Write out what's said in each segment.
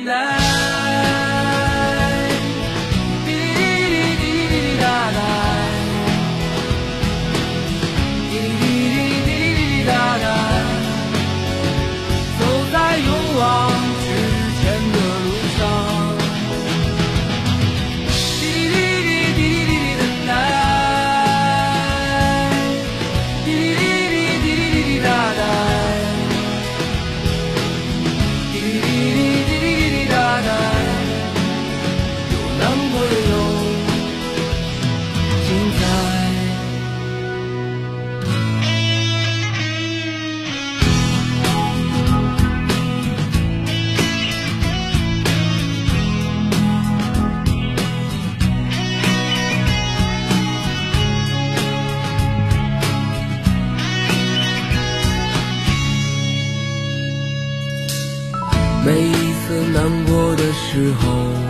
الله 雨后。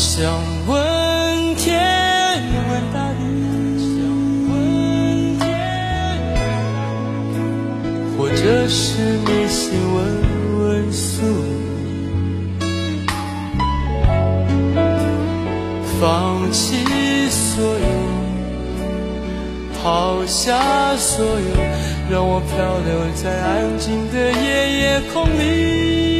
想问天，问大地，想问天，或者是迷信问问宿，放弃所有，抛下所有，让我漂流在安静的夜夜空里。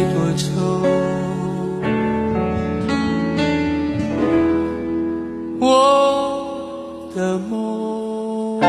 后